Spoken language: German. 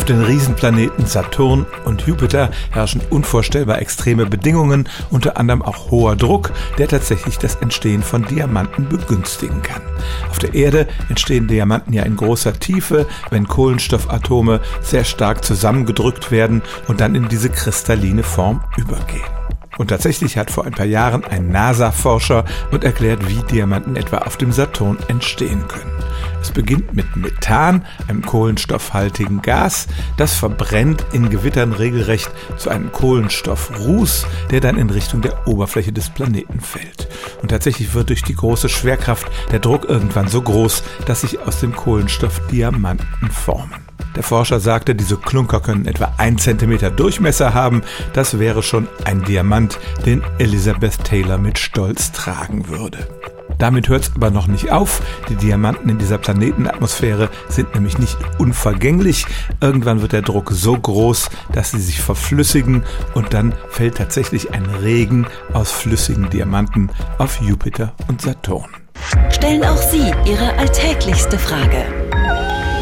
Auf den Riesenplaneten Saturn und Jupiter herrschen unvorstellbar extreme Bedingungen, unter anderem auch hoher Druck, der tatsächlich das Entstehen von Diamanten begünstigen kann. Auf der Erde entstehen Diamanten ja in großer Tiefe, wenn Kohlenstoffatome sehr stark zusammengedrückt werden und dann in diese kristalline Form übergehen. Und tatsächlich hat vor ein paar Jahren ein NASA-Forscher und erklärt, wie Diamanten etwa auf dem Saturn entstehen können. Es beginnt mit Methan, einem kohlenstoffhaltigen Gas. Das verbrennt in Gewittern regelrecht zu einem Kohlenstoffruß, der dann in Richtung der Oberfläche des Planeten fällt. Und tatsächlich wird durch die große Schwerkraft der Druck irgendwann so groß, dass sich aus dem Kohlenstoff Diamanten formen. Der Forscher sagte, diese Klunker können etwa ein Zentimeter Durchmesser haben. Das wäre schon ein Diamant, den Elizabeth Taylor mit Stolz tragen würde. Damit hört es aber noch nicht auf. Die Diamanten in dieser Planetenatmosphäre sind nämlich nicht unvergänglich. Irgendwann wird der Druck so groß, dass sie sich verflüssigen und dann fällt tatsächlich ein Regen aus flüssigen Diamanten auf Jupiter und Saturn. Stellen auch Sie Ihre alltäglichste Frage